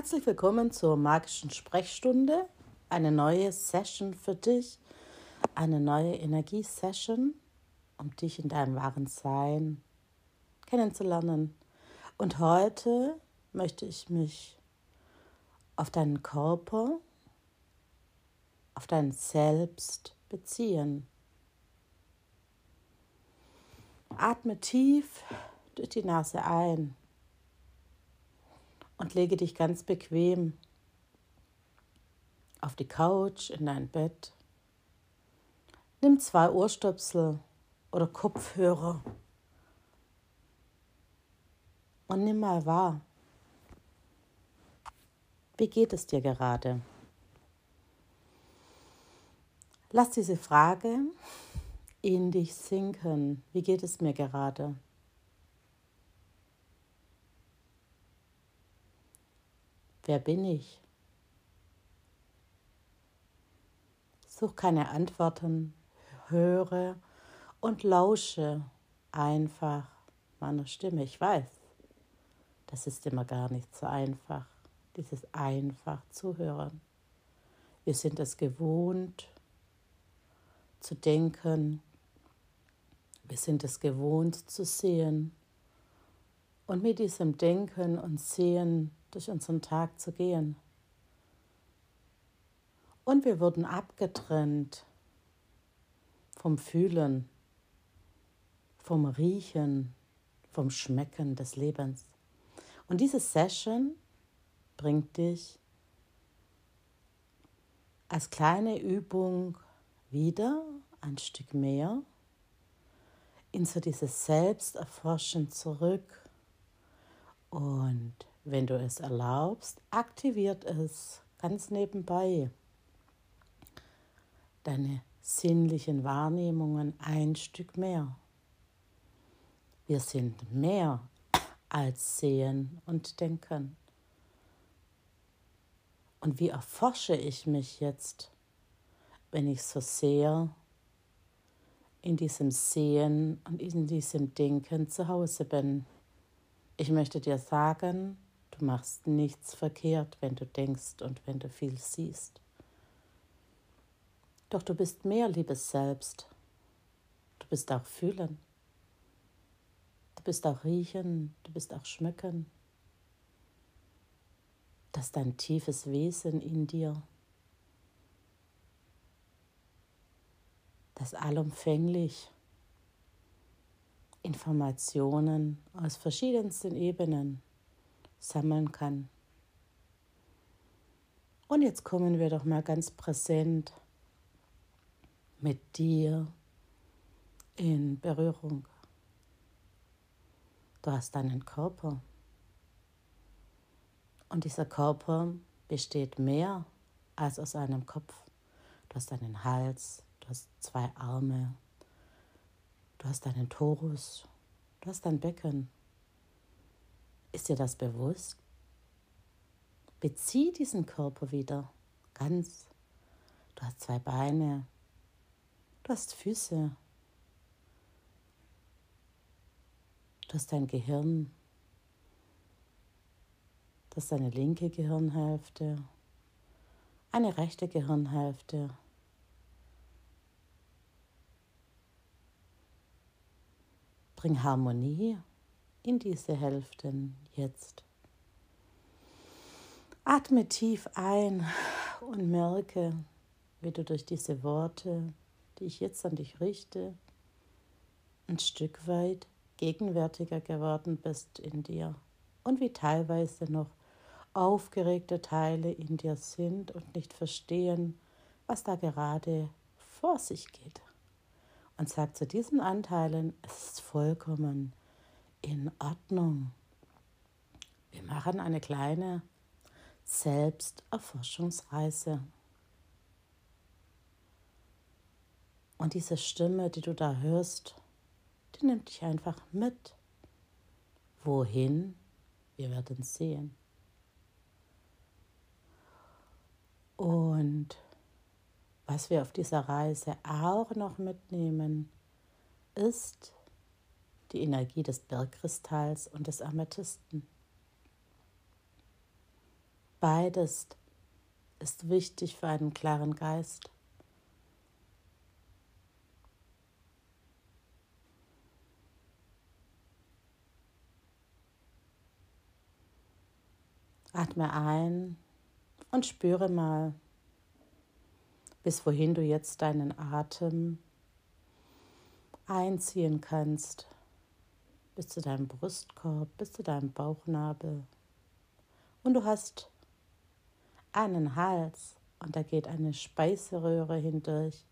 Herzlich willkommen zur magischen Sprechstunde. Eine neue Session für dich, eine neue Energiesession, um dich in deinem wahren Sein kennenzulernen. Und heute möchte ich mich auf deinen Körper, auf dein Selbst beziehen. Atme tief durch die Nase ein und lege dich ganz bequem auf die Couch, in dein Bett. Nimm zwei Ohrstöpsel oder Kopfhörer und nimm mal wahr, wie geht es dir gerade? Lass diese Frage in dich sinken. Wie geht es mir gerade? Wer bin ich? Such keine Antworten, höre und lausche einfach meiner Stimme. Ich weiß, das ist immer gar nicht so einfach, dieses einfach zu hören. Wir sind es gewohnt zu denken, wir sind es gewohnt zu sehen. Und mit diesem Denken und Sehen durch unseren Tag zu gehen. Und wir wurden abgetrennt vom Fühlen, vom Riechen, vom Schmecken des Lebens. Und diese Session bringt dich als kleine Übung wieder ein Stück mehr in so dieses Selbsterforschen zurück und wenn du es erlaubst, aktiviert es ganz nebenbei deine sinnlichen Wahrnehmungen ein Stück mehr. Wir sind mehr als sehen und denken. Und wie erforsche ich mich jetzt, wenn ich so sehr in diesem Sehen und in diesem Denken zu Hause bin? Ich möchte dir sagen, Du machst nichts verkehrt, wenn du denkst und wenn du viel siehst. Doch du bist mehr, liebes Selbst. Du bist auch fühlen. Du bist auch riechen, du bist auch schmücken. Das ist dein tiefes Wesen in dir. Das allumfänglich Informationen aus verschiedensten Ebenen sammeln kann. Und jetzt kommen wir doch mal ganz präsent mit dir in Berührung. Du hast deinen Körper. Und dieser Körper besteht mehr als aus einem Kopf. Du hast einen Hals, du hast zwei Arme, du hast einen Torus, du hast ein Becken, ist dir das bewusst? Bezieh diesen Körper wieder ganz. Du hast zwei Beine, du hast Füße, du hast dein Gehirn, das ist eine linke Gehirnhälfte, eine rechte Gehirnhälfte. Bring Harmonie in diese Hälften jetzt. Atme tief ein und merke, wie du durch diese Worte, die ich jetzt an dich richte, ein Stück weit gegenwärtiger geworden bist in dir und wie teilweise noch aufgeregte Teile in dir sind und nicht verstehen, was da gerade vor sich geht. Und sag zu diesen Anteilen, es ist vollkommen in Ordnung. Wir machen eine kleine Selbsterforschungsreise. Und diese Stimme, die du da hörst, die nimmt dich einfach mit. Wohin? Wir werden sehen. Und was wir auf dieser Reise auch noch mitnehmen, ist die Energie des Bergkristalls und des Amethysten. Beides ist wichtig für einen klaren Geist. Atme ein und spüre mal, bis wohin du jetzt deinen Atem einziehen kannst, bis zu deinem Brustkorb, bis zu deinem Bauchnabel. Und du hast einen Hals und da geht eine Speiseröhre hindurch.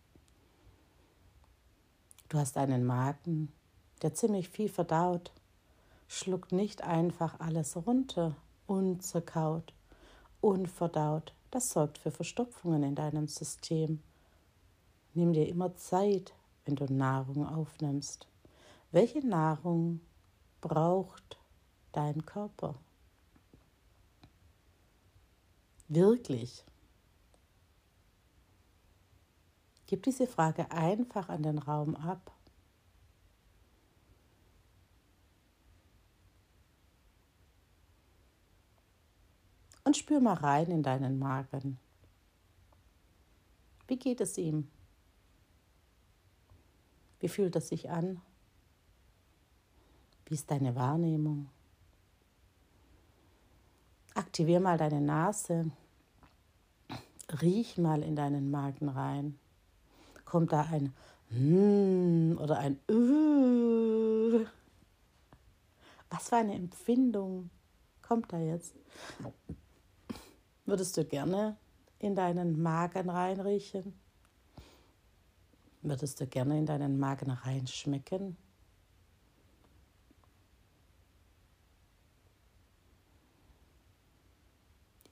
Du hast einen Magen, der ziemlich viel verdaut, schluckt nicht einfach alles runter, unzerkaut, unverdaut. Das sorgt für Verstopfungen in deinem System. Nimm dir immer Zeit, wenn du Nahrung aufnimmst. Welche Nahrung braucht dein Körper? Wirklich? Gib diese Frage einfach an den Raum ab. Und spür mal rein in deinen Magen. Wie geht es ihm? Wie fühlt es sich an? Wie ist deine Wahrnehmung? Aktivier mal deine Nase. Riech mal in deinen Magen rein. Kommt da ein mm oder ein uh? Was für eine Empfindung kommt da jetzt? Würdest du gerne in deinen Magen reinriechen? Würdest du gerne in deinen Magen reinschmecken?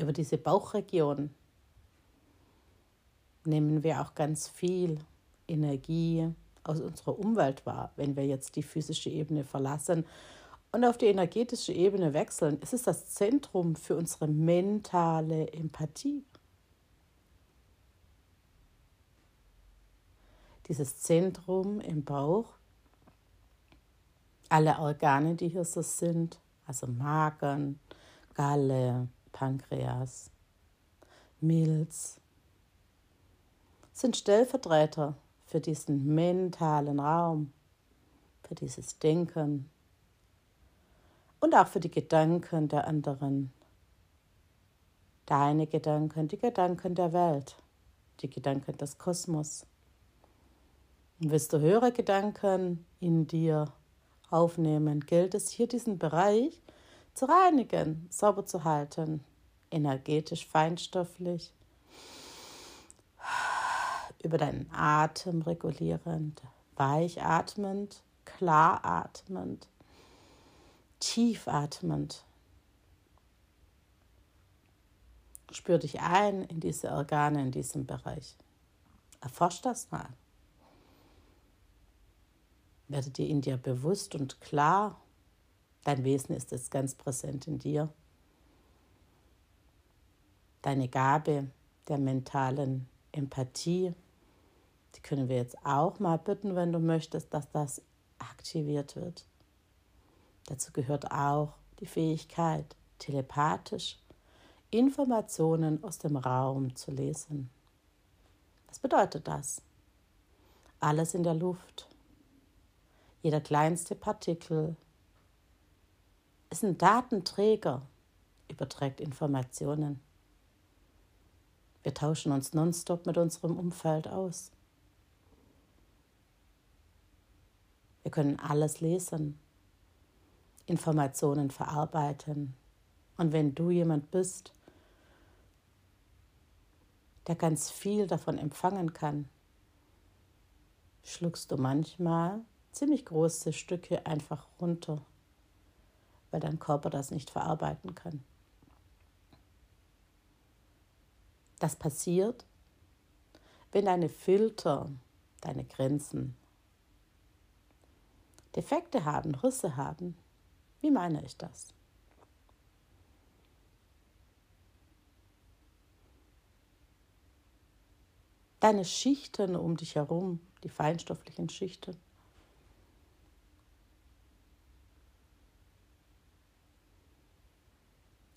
Über diese Bauchregion nehmen wir auch ganz viel Energie aus unserer Umwelt wahr. Wenn wir jetzt die physische Ebene verlassen und auf die energetische Ebene wechseln, ist es das Zentrum für unsere mentale Empathie. Dieses Zentrum im Bauch, alle Organe, die hier so sind, also Magen, Galle, Pankreas, Milz, sind Stellvertreter für diesen mentalen Raum, für dieses Denken und auch für die Gedanken der anderen. Deine Gedanken, die Gedanken der Welt, die Gedanken des Kosmos. Und willst du höhere Gedanken in dir aufnehmen, gilt es hier diesen Bereich zu reinigen, sauber zu halten, energetisch, feinstofflich, über deinen Atem regulierend, weich atmend, klar atmend, tief atmend. Spür dich ein in diese Organe in diesem Bereich. Erforsch das mal. Werde dir in dir bewusst und klar, Dein Wesen ist jetzt ganz präsent in dir. Deine Gabe der mentalen Empathie, die können wir jetzt auch mal bitten, wenn du möchtest, dass das aktiviert wird. Dazu gehört auch die Fähigkeit, telepathisch Informationen aus dem Raum zu lesen. Was bedeutet das? Alles in der Luft, jeder kleinste Partikel, ist ein Datenträger, überträgt Informationen. Wir tauschen uns nonstop mit unserem Umfeld aus. Wir können alles lesen, Informationen verarbeiten. Und wenn du jemand bist, der ganz viel davon empfangen kann, schluckst du manchmal ziemlich große Stücke einfach runter weil dein Körper das nicht verarbeiten kann. Das passiert, wenn deine Filter, deine Grenzen Defekte haben, Risse haben. Wie meine ich das? Deine Schichten um dich herum, die feinstofflichen Schichten,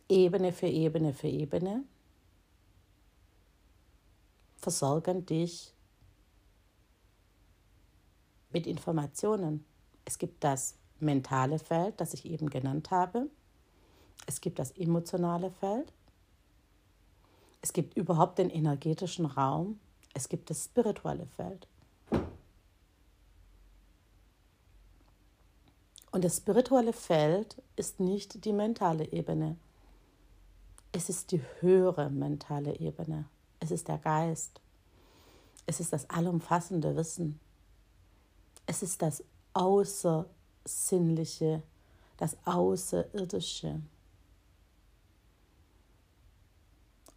Ebene für Ebene für Ebene versorgen dich mit Informationen. Es gibt das mentale Feld, das ich eben genannt habe. Es gibt das emotionale Feld. Es gibt überhaupt den energetischen Raum. Es gibt das spirituelle Feld. Und das spirituelle Feld ist nicht die mentale Ebene. Es ist die höhere mentale Ebene. Es ist der Geist. Es ist das allumfassende Wissen. Es ist das Außersinnliche, das Außerirdische.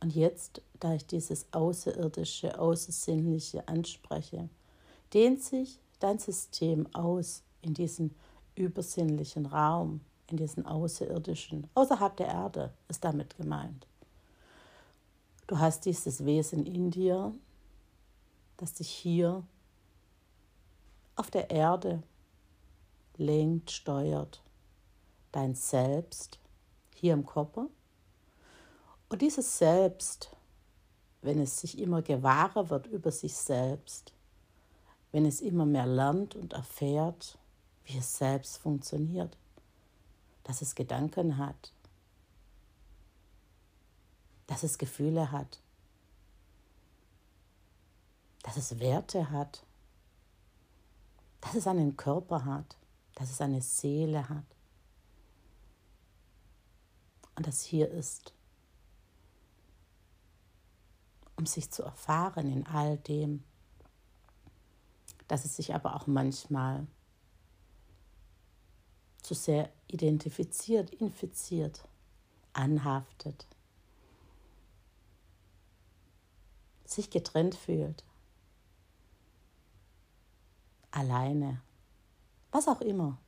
Und jetzt, da ich dieses Außerirdische, Außersinnliche anspreche, dehnt sich dein System aus in diesen übersinnlichen Raum, in diesen außerirdischen, außerhalb der Erde ist damit gemeint. Du hast dieses Wesen in dir, das dich hier auf der Erde lenkt, steuert. Dein Selbst hier im Körper. Und dieses Selbst, wenn es sich immer gewahrer wird über sich selbst, wenn es immer mehr lernt und erfährt, wie es selbst funktioniert, dass es Gedanken hat, dass es Gefühle hat, dass es Werte hat, dass es einen Körper hat, dass es eine Seele hat. Und das hier ist, um sich zu erfahren in all dem, dass es sich aber auch manchmal zu sehr identifiziert, infiziert, anhaftet, sich getrennt fühlt, alleine, was auch immer.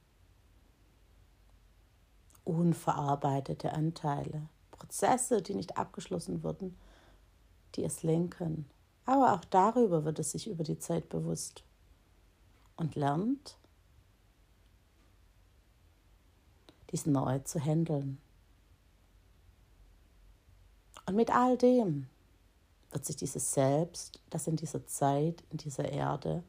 Unverarbeitete Anteile, Prozesse, die nicht abgeschlossen wurden, die es lenken. Aber auch darüber wird es sich über die Zeit bewusst und lernt, dies neu zu handeln. Und mit all dem wird sich dieses Selbst, das in dieser Zeit, in dieser Erde,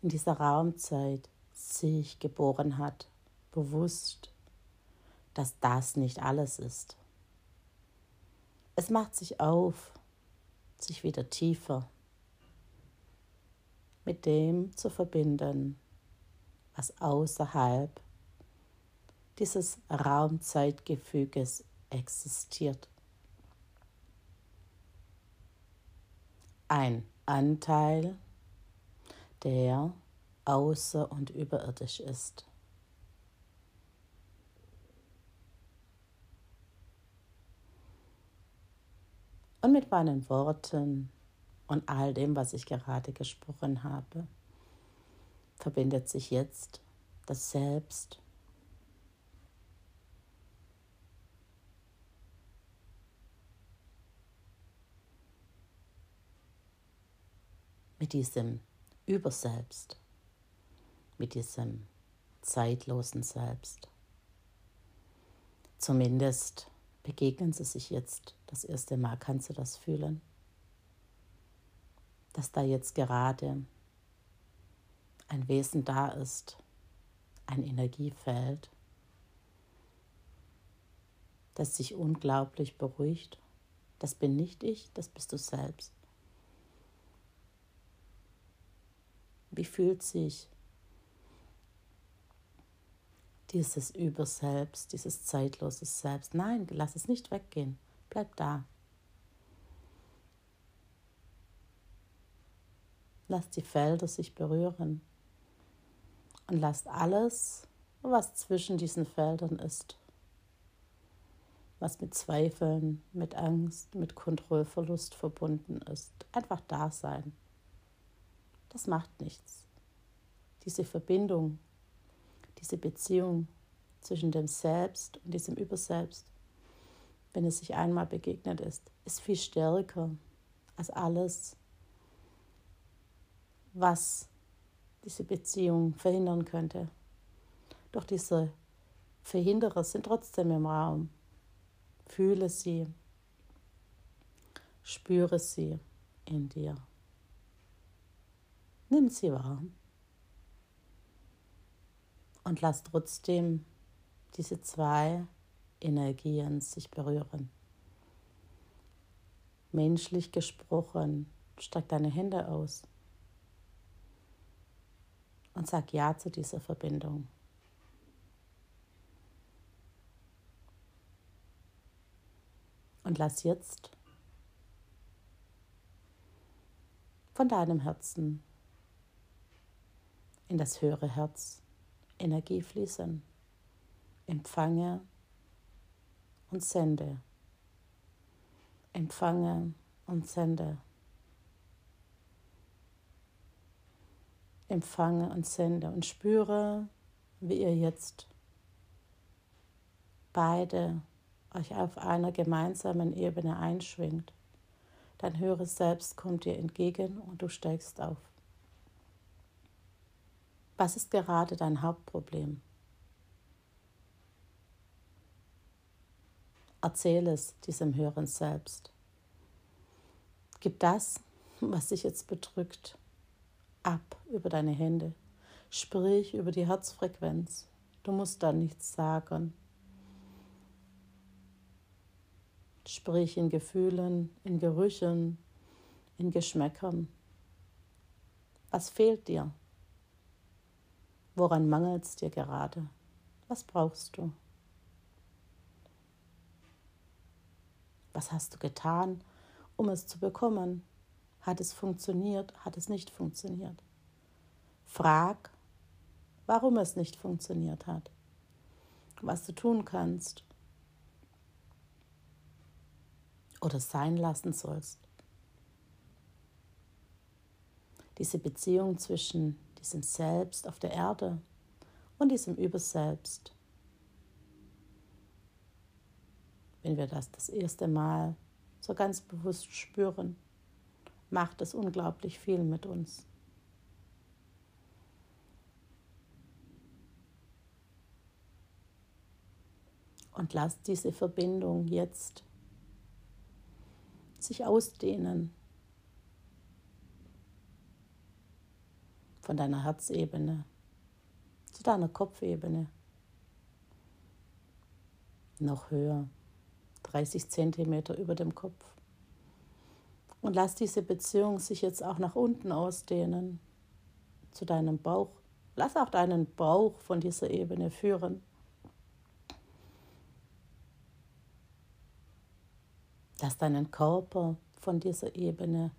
in dieser Raumzeit sich geboren hat, bewusst, dass das nicht alles ist. Es macht sich auf, sich wieder tiefer mit dem zu verbinden, was außerhalb dieses Raumzeitgefüges existiert. Ein Anteil, der außer- und überirdisch ist. Und mit meinen Worten und all dem, was ich gerade gesprochen habe, verbindet sich jetzt das Selbst mit diesem Überselbst, mit diesem zeitlosen Selbst. Zumindest begegnen sie sich jetzt das erste Mal. Kannst du das fühlen? Dass da jetzt gerade ein Wesen da ist, ein Energiefeld, das sich unglaublich beruhigt. Das bin nicht ich, das bist du selbst. Wie fühlt sich dieses Überselbst, dieses zeitlose Selbst? Nein, lass es nicht weggehen. Bleib da. Lass die Felder sich berühren und lass alles, was zwischen diesen Feldern ist, was mit Zweifeln, mit Angst, mit Kontrollverlust verbunden ist, einfach da sein. Das macht nichts. Diese Verbindung, diese Beziehung zwischen dem Selbst und diesem Überselbst, wenn es sich einmal begegnet ist, ist viel stärker als alles, was diese Beziehung verhindern könnte. Doch diese Verhinderer sind trotzdem im Raum. Fühle sie. Spüre sie in dir. Nimm sie wahr. Und lass trotzdem diese zwei Energien sich berühren. Menschlich gesprochen, streck deine Hände aus und sag Ja zu dieser Verbindung. Und lass jetzt von deinem Herzen in das höhere Herz Energie fließen. Empfange und sende. Empfange und sende. Empfange und sende und spüre, wie ihr jetzt beide euch auf einer gemeinsamen Ebene einschwingt. Dein höheres Selbst kommt dir entgegen und du steigst auf. Was ist gerade dein Hauptproblem? Erzähl es diesem höheren Selbst. Gib das, was dich jetzt bedrückt, ab über deine Hände. Sprich über die Herzfrequenz. Du musst da nichts sagen. Sprich in Gefühlen, in Gerüchen, in Geschmäckern. Was fehlt dir? Woran mangelt es dir gerade? Was brauchst du? Was hast du getan, um es zu bekommen? Hat es funktioniert? Hat es nicht funktioniert? Frag, warum es nicht funktioniert hat. Was du tun kannst oder sein lassen sollst. Diese Beziehung zwischen diesem Selbst auf der Erde und diesem Überselbst. Wenn wir das das erste Mal so ganz bewusst spüren, macht es unglaublich viel mit uns. Und lass diese Verbindung jetzt sich ausdehnen von deiner Herzebene zu deiner Kopfebene. Noch höher, 30 Zentimeter über dem Kopf. Und lass diese Beziehung sich jetzt auch nach unten ausdehnen, zu deinem Bauch. Lass auch deinen Bauch von dieser Ebene führen. Lass deinen Körper von dieser Ebene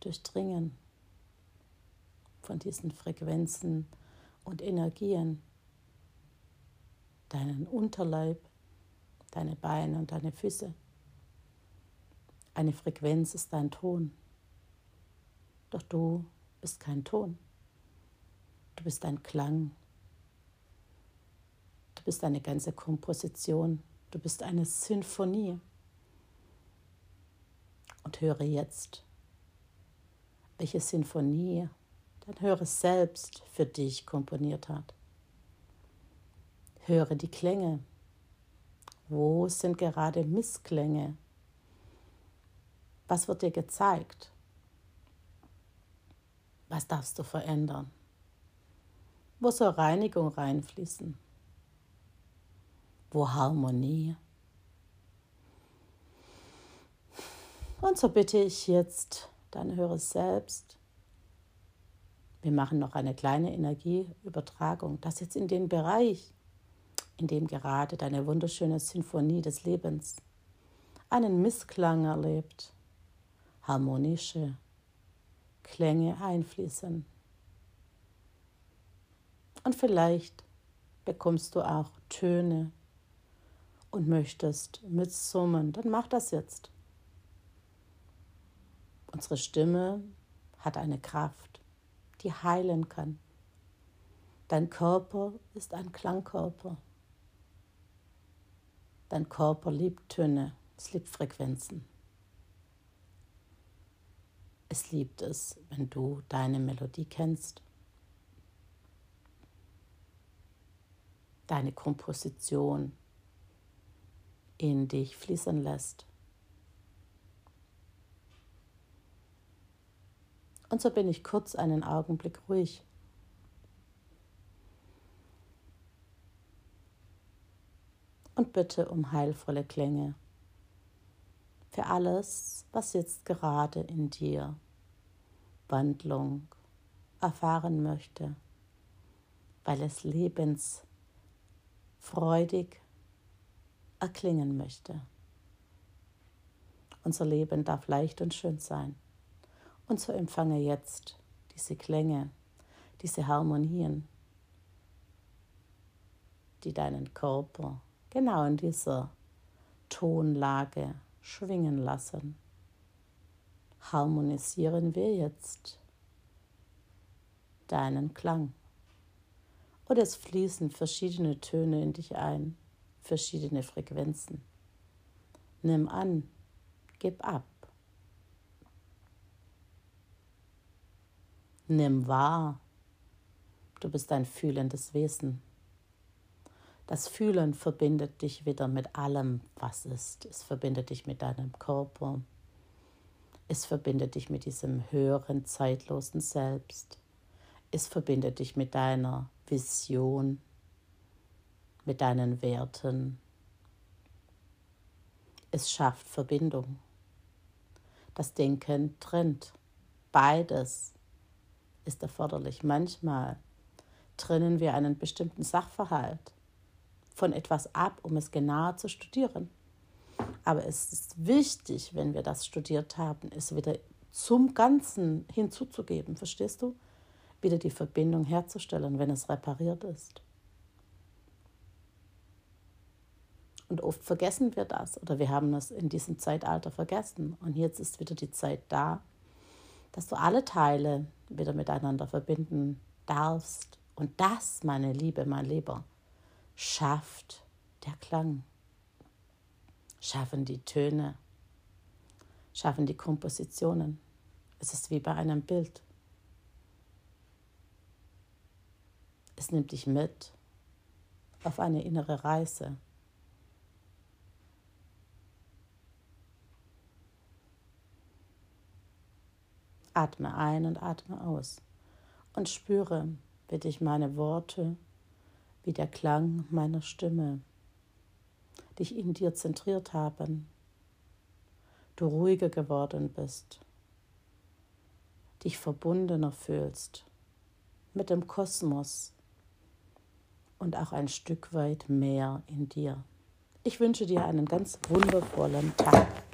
durchdringen von diesen Frequenzen und Energien. Deinen Unterleib, deine Beine und deine Füße. Eine Frequenz ist dein Ton. Doch du bist kein Ton. Du bist ein Klang. Du bist eine ganze Komposition. Du bist eine Sinfonie. Und höre jetzt, welche Sinfonie dein höheres Selbst für dich komponiert hat. Höre die Klänge. Wo sind gerade Missklänge? Was wird dir gezeigt? Was darfst du verändern? Wo soll Reinigung reinfließen? Wo Harmonie? Und so bitte ich jetzt dein höheres Selbst, wir machen noch eine kleine Energieübertragung, das jetzt in den Bereich, in dem gerade deine wunderschöne Sinfonie des Lebens einen Missklang erlebt, harmonische Klänge einfließen. Und vielleicht bekommst du auch Töne und möchtest mitsummen, dann mach das jetzt. Unsere Stimme hat eine Kraft die heilen kann. Dein Körper ist ein Klangkörper. Dein Körper liebt Töne, es liebt Frequenzen. Es liebt es, wenn du deine Melodie kennst, deine Komposition, in dich fließen lässt. Und so bin ich kurz einen Augenblick ruhig. Und bitte um heilvolle Klänge für alles, was jetzt gerade in dir Wandlung erfahren möchte, weil es lebensfreudig erklingen möchte. Unser Leben darf leicht und schön sein. Und so empfange jetzt diese Klänge, diese Harmonien, die deinen Körper genau in dieser Tonlage schwingen lassen. Harmonisieren wir jetzt deinen Klang. Und es fließen verschiedene Töne in dich ein, verschiedene Frequenzen. Nimm an, gib ab. Nimm wahr, du bist ein fühlendes Wesen. Das Fühlen verbindet dich wieder mit allem, was ist. Es verbindet dich mit deinem Körper. Es verbindet dich mit diesem höheren, zeitlosen Selbst. Es verbindet dich mit deiner Vision, mit deinen Werten. Es schafft Verbindung. Das Denken trennt. Beides ist erforderlich. Manchmal trennen wir einen bestimmten Sachverhalt von etwas ab, um es genauer zu studieren. Aber es ist wichtig, wenn wir das studiert haben, es wieder zum Ganzen hinzuzugeben, verstehst du? Wieder die Verbindung herzustellen, wenn es repariert ist. Und oft vergessen wir das oder wir haben es in diesem Zeitalter vergessen. Und jetzt ist wieder die Zeit da, dass du alle Teile wieder miteinander verbinden darfst. Und das, meine Liebe, mein Lieber, schafft der Klang, schaffen die Töne, schaffen die Kompositionen. Es ist wie bei einem Bild. Es nimmt dich mit auf eine innere Reise. Atme ein und atme aus und spüre, wie dich meine Worte wie der Klang meiner Stimme dich in dir zentriert haben, du ruhiger geworden bist, dich verbundener fühlst mit dem Kosmos und auch ein Stück weit mehr in dir. Ich wünsche dir einen ganz wundervollen Tag.